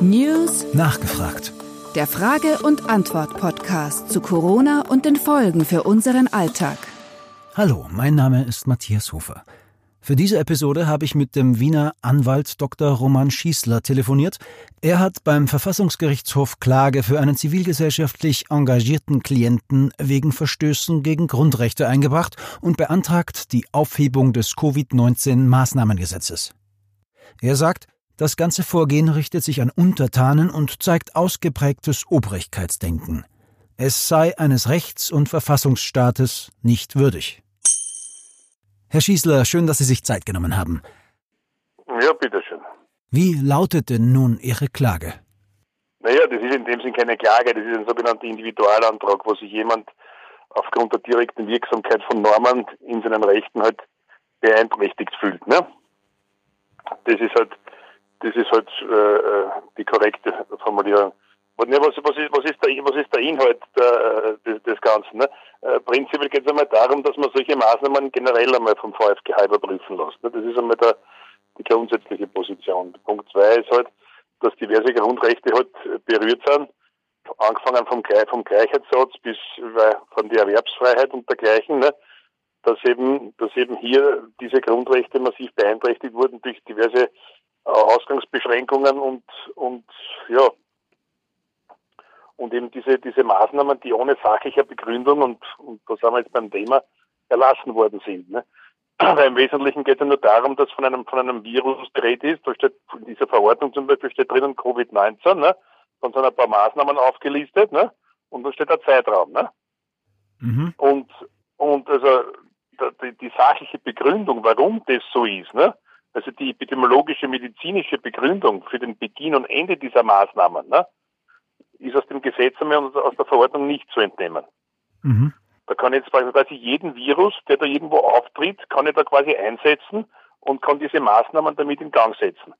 News Nachgefragt. Der Frage- und Antwort-Podcast zu Corona und den Folgen für unseren Alltag. Hallo, mein Name ist Matthias Hofer. Für diese Episode habe ich mit dem Wiener Anwalt Dr. Roman Schießler telefoniert. Er hat beim Verfassungsgerichtshof Klage für einen zivilgesellschaftlich engagierten Klienten wegen Verstößen gegen Grundrechte eingebracht und beantragt die Aufhebung des Covid-19-Maßnahmengesetzes. Er sagt, das ganze Vorgehen richtet sich an Untertanen und zeigt ausgeprägtes Obrigkeitsdenken. Es sei eines Rechts- und Verfassungsstaates nicht würdig. Herr Schießler, schön, dass Sie sich Zeit genommen haben. Ja, bitteschön. Wie lautet denn nun Ihre Klage? Naja, das ist in dem Sinn keine Klage, das ist ein sogenannter Individualantrag, wo sich jemand aufgrund der direkten Wirksamkeit von Normen in seinen Rechten halt beeinträchtigt fühlt. Ne? Das ist halt das ist halt äh, die korrekte Formulierung. Und, ne, was, was, ist, was, ist der, was ist der Inhalt der, des, des Ganzen? Ne? Äh, prinzipiell geht es einmal darum, dass man solche Maßnahmen generell einmal vom VfGH überprüfen lässt. Ne? Das ist einmal der, die grundsätzliche Position. Punkt zwei ist halt, dass diverse Grundrechte halt berührt sind, angefangen vom, vom Gleichheitssatz bis von der Erwerbsfreiheit und dergleichen, ne? dass eben, dass eben hier diese Grundrechte massiv beeinträchtigt wurden durch diverse Ausgangsbeschränkungen und, und ja, und eben diese, diese Maßnahmen, die ohne sachliche Begründung und, und da sind wir jetzt beim Thema, erlassen worden sind. Ne? Weil im Wesentlichen geht es ja nur darum, dass von einem, von einem Virus dreht ist, da steht in dieser Verordnung zum Beispiel steht drinnen Covid-19, ne? Dann sind ein paar Maßnahmen aufgelistet, ne? Und da steht ein Zeitraum, ne? Mhm. Und, und also die, die sachliche Begründung, warum das so ist, ne? Also die epidemiologische medizinische Begründung für den Beginn und Ende dieser Maßnahmen ne, ist aus dem Gesetz und aus der Verordnung nicht zu entnehmen. Mhm. Da kann ich jetzt quasi jeden Virus, der da irgendwo auftritt, kann ich da quasi einsetzen und kann diese Maßnahmen damit in Gang setzen.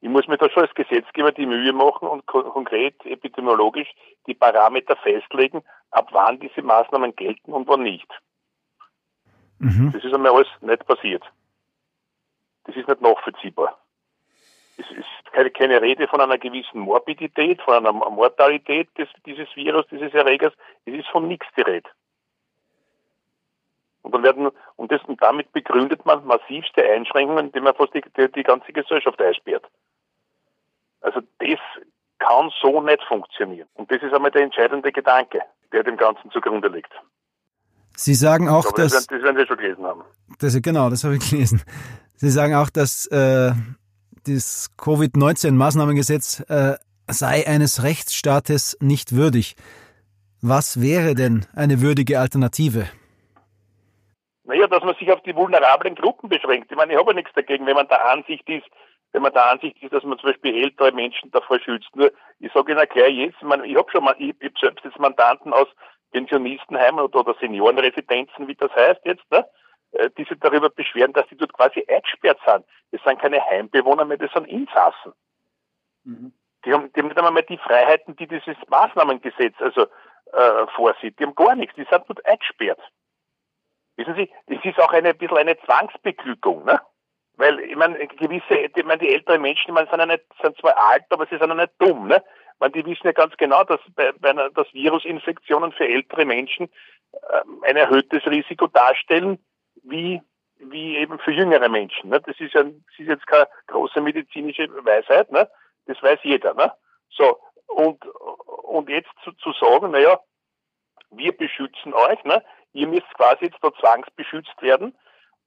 Ich muss mir da schon als Gesetzgeber die Mühe machen und konkret epidemiologisch die Parameter festlegen, ab wann diese Maßnahmen gelten und wann nicht. Mhm. Das ist einmal alles nicht passiert das ist nicht nachvollziehbar. Es ist keine, keine Rede von einer gewissen Morbidität, von einer Mortalität des, dieses Virus, dieses Erregers. Es ist von nichts die Rede. Und dann werden, und, das, und damit begründet man massivste Einschränkungen, indem man fast die, die, die ganze Gesellschaft einsperrt. Also das kann so nicht funktionieren. Und das ist einmal der entscheidende Gedanke, der dem Ganzen zugrunde liegt. Sie sagen auch, glaube, dass... Das werden, das werden Sie schon gelesen haben. Das, genau, das habe ich gelesen. Sie sagen auch, dass äh, das Covid-19-Maßnahmengesetz äh, sei eines Rechtsstaates nicht würdig. Was wäre denn eine würdige Alternative? Naja, dass man sich auf die vulnerablen Gruppen beschränkt. Ich meine, ich habe ja nichts dagegen, wenn man der Ansicht ist, wenn man der Ansicht ist, dass man zum Beispiel ältere Menschen davor schützt. Nur, ich sage Ihnen gleich jetzt, ich, ich habe schon mal, ich, ich selbst jetzt Mandanten aus Pensionistenheimen oder, oder Seniorenresidenzen, wie das heißt jetzt, ne? Äh, die sich darüber beschweren, dass die dort quasi eingesperrt sind. Das sind keine Heimbewohner mehr, das sind Insassen. Mhm. Die, haben, die haben nicht einmal mehr die Freiheiten, die dieses Maßnahmengesetz also äh, vorsieht. Die haben gar nichts, die sind dort eingesperrt. Wissen Sie, das ist auch eine, ein bisschen eine Zwangsbeglückung, ne? Weil, ich meine, gewisse, ich meine, die älteren Menschen, ich meine, sind, ja nicht, sind zwar alt, aber sie sind ja nicht dumm, ne? Man, die wissen ja ganz genau, dass bei, bei einer, dass Virusinfektionen für ältere Menschen äh, ein erhöhtes Risiko darstellen, wie, wie eben für jüngere Menschen. Ne? Das, ist ja, das ist jetzt keine große medizinische Weisheit, ne? das weiß jeder. Ne? So, und, und jetzt zu, zu sagen, naja, wir beschützen euch, ne? ihr müsst quasi jetzt da zwangsbeschützt werden,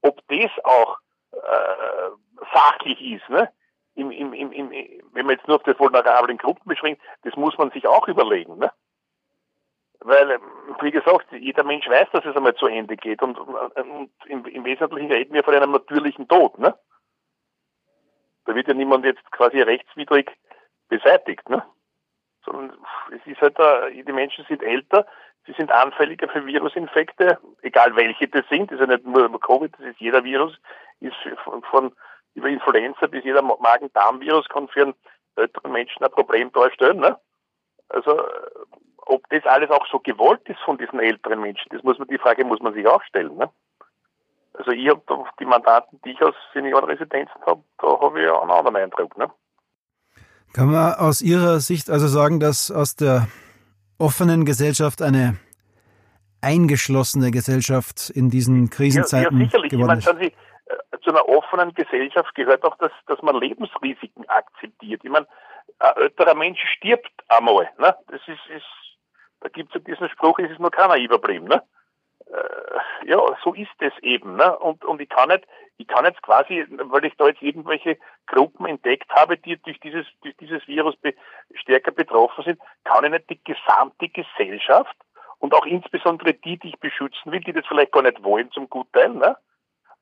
ob das auch äh, sachlich ist, ne? Im, im, im, wenn man jetzt nur auf die vulnerablen Gruppen beschränkt, das muss man sich auch überlegen. Ne? Weil, wie gesagt, jeder Mensch weiß, dass es einmal zu Ende geht und, und im, im, Wesentlichen reden wir von einem natürlichen Tod. Ne? Da wird ja niemand jetzt quasi rechtswidrig beseitigt. Ne? Sondern es ist halt, die Menschen sind älter, sie sind anfälliger für Virusinfekte, egal welche das sind. Das ist ja nicht nur Covid, das ist jeder Virus, ist von über Influenza bis jeder Magen-Darm-Virus kann für einen älteren Menschen ein Problem darstellen. Ne? Also ob das alles auch so gewollt ist von diesen älteren Menschen, das muss man, die Frage muss man sich auch stellen. Ne? Also ich habe die Mandanten, die ich aus Seniorenresidenzen habe, da habe ich einen anderen Eindruck. Ne? Kann man aus Ihrer Sicht also sagen, dass aus der offenen Gesellschaft eine eingeschlossene Gesellschaft in diesen Krisenzeiten ja, ja, sicherlich. geworden ist? Ich meine, äh, zu einer offenen Gesellschaft gehört auch, dass, dass man Lebensrisiken akzeptiert. Ich meine, ein älterer Mensch stirbt einmal. Ne? Das ist, ist da gibt es ja diesen Spruch, es ist nur keiner überblieben. Ne? Äh, ja, so ist es eben. Ne? Und, und ich kann nicht, ich kann jetzt quasi, weil ich da jetzt irgendwelche Gruppen entdeckt habe, die durch dieses, durch dieses Virus be stärker betroffen sind, kann ich nicht die gesamte Gesellschaft und auch insbesondere die, die ich beschützen will, die das vielleicht gar nicht wollen zum Gutteil, ne?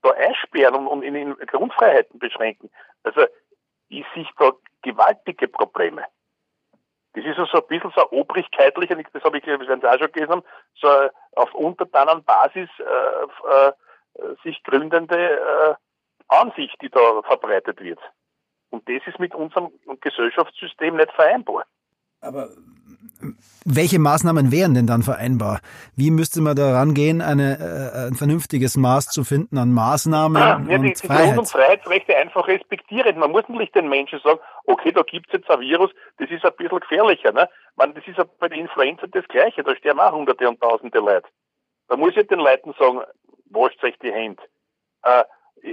Da einsperren und, und in, in Grundfreiheiten beschränken. Also ich sehe da gewaltige Probleme. Das ist so ein bisschen so obrigkeitlich, das habe ich, glaube ich, auch schon gelesen so auf Untertanenbasis äh, äh, sich gründende äh, Ansicht, die da verbreitet wird. Und das ist mit unserem Gesellschaftssystem nicht vereinbar. Aber welche Maßnahmen wären denn dann vereinbar? Wie müsste man da rangehen, eine, äh, ein vernünftiges Maß zu finden an Maßnahmen ja, und die, die Grund- und Freiheitsrechte einfach respektieren. Man muss nicht den Menschen sagen, okay, da gibt es jetzt ein Virus, das ist ein bisschen gefährlicher. Ne? Man, das ist bei der Influenza das Gleiche, da sterben auch Hunderte und Tausende Leute. Da muss ich den Leuten sagen, wascht euch die Hände. Äh,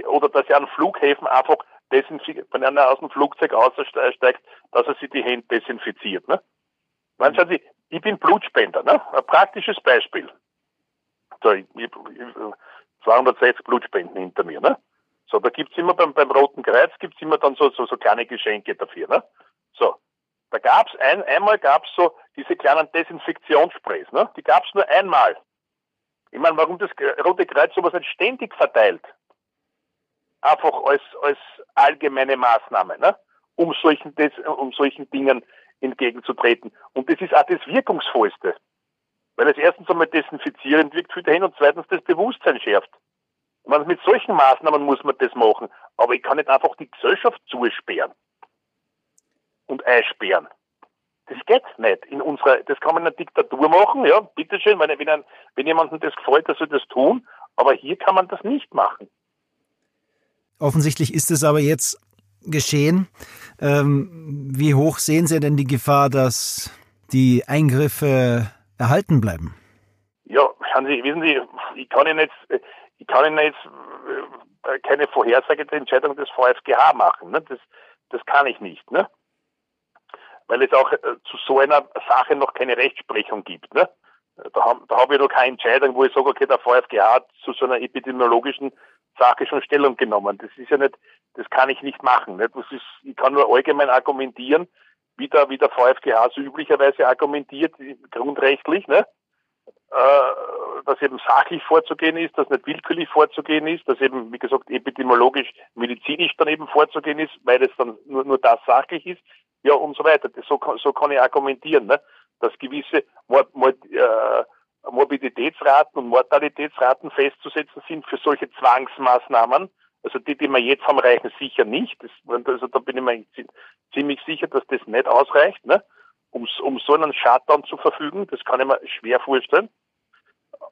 oder dass er an Flughäfen einfach wenn einer aus dem Flugzeug aussteigt, dass er sich die Hände desinfiziert. Ne? Man schauen Sie, ich bin Blutspender, ne? Ein praktisches Beispiel. So, ich, ich, 260 Blutspenden hinter mir, ne? So, da gibt's immer beim, beim Roten Kreuz gibt's immer dann so, so, so kleine Geschenke dafür, ne? So. Da gab's ein, einmal gab's so diese kleinen Desinfektionssprays, ne? Die gab's nur einmal. Ich meine, warum das Rote Kreuz sowas nicht ständig verteilt? Einfach als, als allgemeine Maßnahme, ne? Um solchen, um solchen Dingen entgegenzutreten. Und das ist auch das Wirkungsvollste. Weil es erstens einmal desinfizierend wirkt für dahin und zweitens das Bewusstsein schärft. Man, mit solchen Maßnahmen muss man das machen. Aber ich kann nicht einfach die Gesellschaft zusperren und einsperren. Das geht nicht. In unserer, das kann man in einer Diktatur machen, ja, bitteschön, wenn, wenn, wenn jemandem das gefällt, der soll das tun. Aber hier kann man das nicht machen. Offensichtlich ist es aber jetzt geschehen. Ähm, wie hoch sehen Sie denn die Gefahr, dass die Eingriffe erhalten bleiben? Ja, Sie, wissen Sie, ich kann Ihnen jetzt, ich kann Ihnen jetzt äh, keine Vorhersage der Entscheidung des VfGH machen. Ne? Das, das kann ich nicht, ne? Weil es auch äh, zu so einer Sache noch keine Rechtsprechung gibt. Ne? Da habe da hab ich noch keine Entscheidung, wo ich sage, okay, der VfGH hat zu so einer epidemiologischen Sache schon Stellung genommen. Das ist ja nicht, das kann ich nicht machen. Nicht? Das ist, ich kann nur allgemein argumentieren, wie der, wie der VfGH so üblicherweise argumentiert, grundrechtlich, ne? Äh, dass eben sachlich vorzugehen ist, dass nicht willkürlich vorzugehen ist, dass eben, wie gesagt, epidemiologisch, medizinisch dann eben vorzugehen ist, weil es dann nur, nur das sachlich ist, ja und so weiter. Das, so, so kann ich argumentieren, ne? dass gewisse Mord, Mord, äh, Morbiditätsraten und Mortalitätsraten festzusetzen sind für solche Zwangsmaßnahmen. Also die, die wir jetzt haben, reichen sicher nicht. Das, also da bin ich mir ziemlich sicher, dass das nicht ausreicht, ne? um, um so einen Shutdown zu verfügen. Das kann ich mir schwer vorstellen.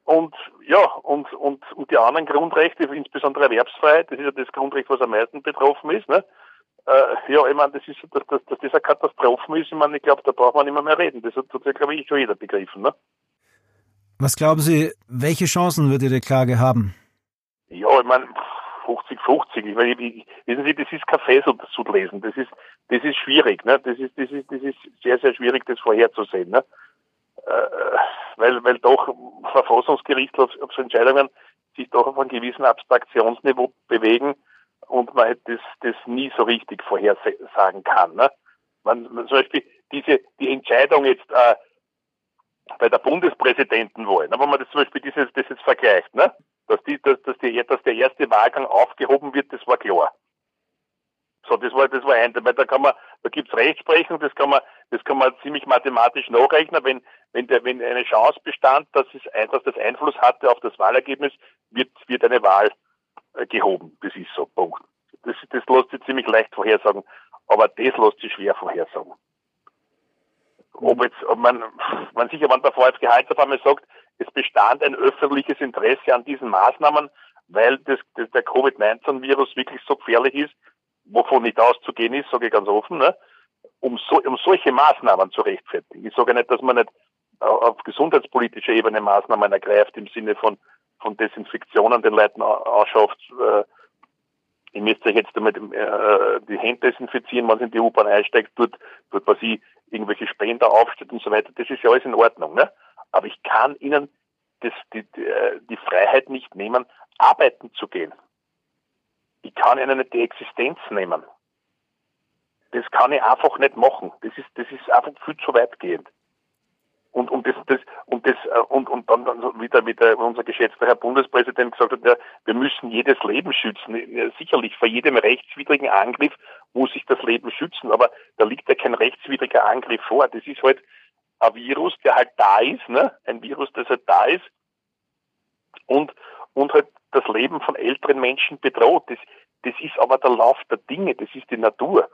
Und ja, und, und, und die anderen Grundrechte, insbesondere Erwerbsfreiheit, das ist ja das Grundrecht, was am meisten betroffen ist. Ne? Äh, ja, ich meine, das ist, dass, dass, dass das eine Katastrophe ist, ich meine, ich glaube, da braucht man nicht mehr, mehr reden. Das hat, glaube ich, schon jeder begriffen. Ne? Was glauben Sie, welche Chancen wird Ihre Klage haben? Ja, ich meine, 50, 50. Ich meine, ich, wissen Sie, das ist kein Fessel zu lesen. Das ist, das ist schwierig, ne? Das ist, das ist, das ist sehr, sehr schwierig, das vorherzusehen, ne? Äh, weil, weil doch Verfassungsgerichtsentscheidungen sich doch auf einem gewissen Abstraktionsniveau bewegen und man das, das nie so richtig vorhersagen kann, ne? Man, man zum Beispiel diese, die Entscheidung jetzt, äh, bei der Bundespräsidentenwahl, wenn man das zum Beispiel dieses, das jetzt vergleicht, ne? dass, die, dass, dass, die, dass der erste Wahlgang aufgehoben wird, das war klar. So, das war, das war ein, weil da kann man, da gibt's Rechtsprechung, das kann man, das kann man ziemlich mathematisch nachrechnen, wenn, wenn der, wenn eine Chance bestand, dass es, dass das Einfluss hatte auf das Wahlergebnis, wird, wird eine Wahl äh, gehoben. Das ist so, Punkt. Das, das lässt sich ziemlich leicht vorhersagen, aber das lässt sich schwer vorhersagen ob jetzt, ob man, man sicher, wenn der VfGH auf einmal sagt, es bestand ein öffentliches Interesse an diesen Maßnahmen, weil das, das der Covid-19-Virus wirklich so gefährlich ist, wovon nicht auszugehen ist, sage ich ganz offen, ne? um, so, um solche Maßnahmen zu rechtfertigen. Ich sage nicht, dass man nicht auf gesundheitspolitischer Ebene Maßnahmen ergreift im Sinne von, von Desinfektionen den Leuten ausschafft. Äh, ich müsste jetzt damit äh, die Hände desinfizieren, wenn sie in die U-Bahn einsteigt, dort, dort was ich irgendwelche Spender aufstellt und so weiter. Das ist ja alles in Ordnung. Ne? Aber ich kann ihnen das, die, die, äh, die Freiheit nicht nehmen, arbeiten zu gehen. Ich kann ihnen nicht die Existenz nehmen. Das kann ich einfach nicht machen. Das ist, das ist einfach viel zu weitgehend. Und, und das, das, und das, äh, und, und dann, dann wieder, wieder unser geschätzter Herr Bundespräsident gesagt hat, ja, wir müssen jedes Leben schützen. Sicherlich, vor jedem rechtswidrigen Angriff muss sich das Leben schützen, aber da liegt ja kein rechtswidriger Angriff vor. Das ist halt ein Virus, der halt da ist, ne? Ein Virus, das halt da ist und, und halt das Leben von älteren Menschen bedroht. Das, das ist aber der Lauf der Dinge, das ist die Natur.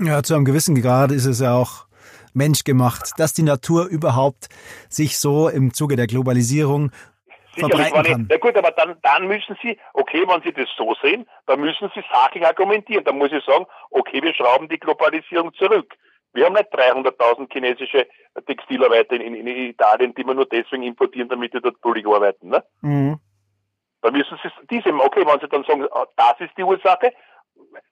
Ja, zu einem gewissen Grad ist es ja auch menschgemacht, dass die Natur überhaupt sich so im Zuge der Globalisierung Sicherlich, verbreiten kann. Ich, ja gut, aber dann, dann müssen Sie, okay, wenn Sie das so sehen, dann müssen Sie sachlich argumentieren. Dann muss ich sagen, okay, wir schrauben die Globalisierung zurück. Wir haben nicht 300.000 chinesische Textilarbeiter in, in, Italien, die wir nur deswegen importieren, damit die dort billig arbeiten. Ne? Mhm. Da müssen Sie diese, okay, wenn Sie dann sagen, ah, das ist die Ursache,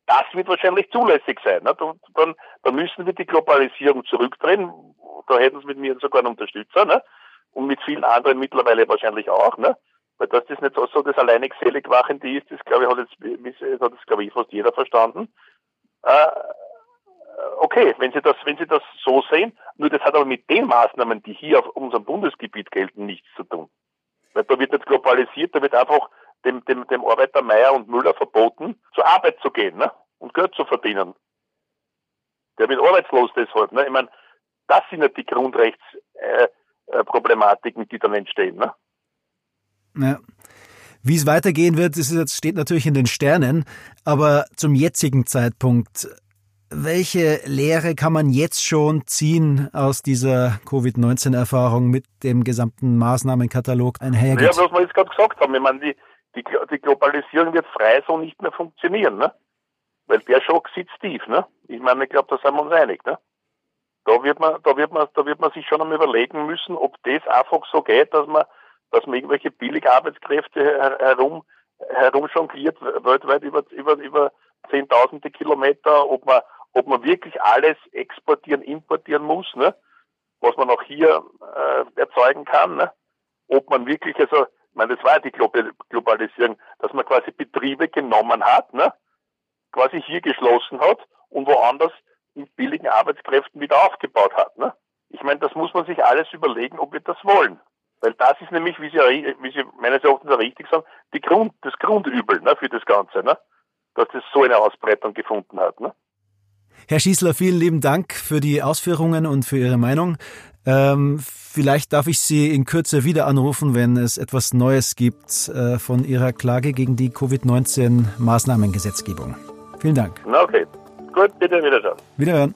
das wird wahrscheinlich zulässig sein. Ne? Dann, dann müssen wir die Globalisierung zurückdrehen. Da hätten Sie mit mir sogar einen Unterstützer. Ne? Und mit vielen anderen mittlerweile wahrscheinlich auch. Ne? Weil dass das nicht so, so das alleinig Seligmachende ist, das glaube ich, hat jetzt, hat das, glaube ich, fast jeder verstanden. Äh, okay, wenn Sie das, wenn Sie das so sehen, nur das hat aber mit den Maßnahmen, die hier auf unserem Bundesgebiet gelten, nichts zu tun. Weil da wird jetzt globalisiert, da wird einfach dem, dem, dem Arbeiter Meier und Müller verboten, zur Arbeit zu gehen ne? und Geld zu verdienen. Der wird arbeitslos deshalb. Ne? Ich meine, das sind ja die Grundrechtsproblematiken, äh, äh die dann entstehen. Ne? Ja. Wie es weitergehen wird, das jetzt, steht natürlich in den Sternen, aber zum jetzigen Zeitpunkt, welche Lehre kann man jetzt schon ziehen aus dieser Covid-19-Erfahrung mit dem gesamten Maßnahmenkatalog einhergeht? Ja, was wir jetzt gerade gesagt haben, ich meine, die, die, die Globalisierung wird frei so nicht mehr funktionieren, ne? Weil der Schock sitzt tief, ne? Ich meine, ich glaube, da sind wir uns einig, ne? Da wird man, da wird man, da wird man sich schon einmal überlegen müssen, ob das einfach so geht, dass man, dass man irgendwelche Billigarbeitskräfte herum, herumjongliert, weltweit über, über, über zehntausende Kilometer, ob man, ob man wirklich alles exportieren, importieren muss, ne? Was man auch hier äh, erzeugen kann, ne? Ob man wirklich, also ich meine, das war ja die Globalisierung, dass man quasi Betriebe genommen hat, ne? quasi hier geschlossen hat und woanders mit billigen Arbeitskräften wieder aufgebaut hat. Ne? Ich meine, das muss man sich alles überlegen, ob wir das wollen. Weil das ist nämlich, wie Sie, wie Sie meines Erachtens richtig sagen, die Grund, das Grundübel ne, für das Ganze, ne? dass das so eine Ausbreitung gefunden hat. Ne? Herr Schießler, vielen lieben Dank für die Ausführungen und für Ihre Meinung. Ähm, vielleicht darf ich Sie in Kürze wieder anrufen, wenn es etwas Neues gibt äh, von Ihrer Klage gegen die Covid-19-Maßnahmengesetzgebung. Vielen Dank. Okay, gut, bitte wiederschauen. Wiederhören.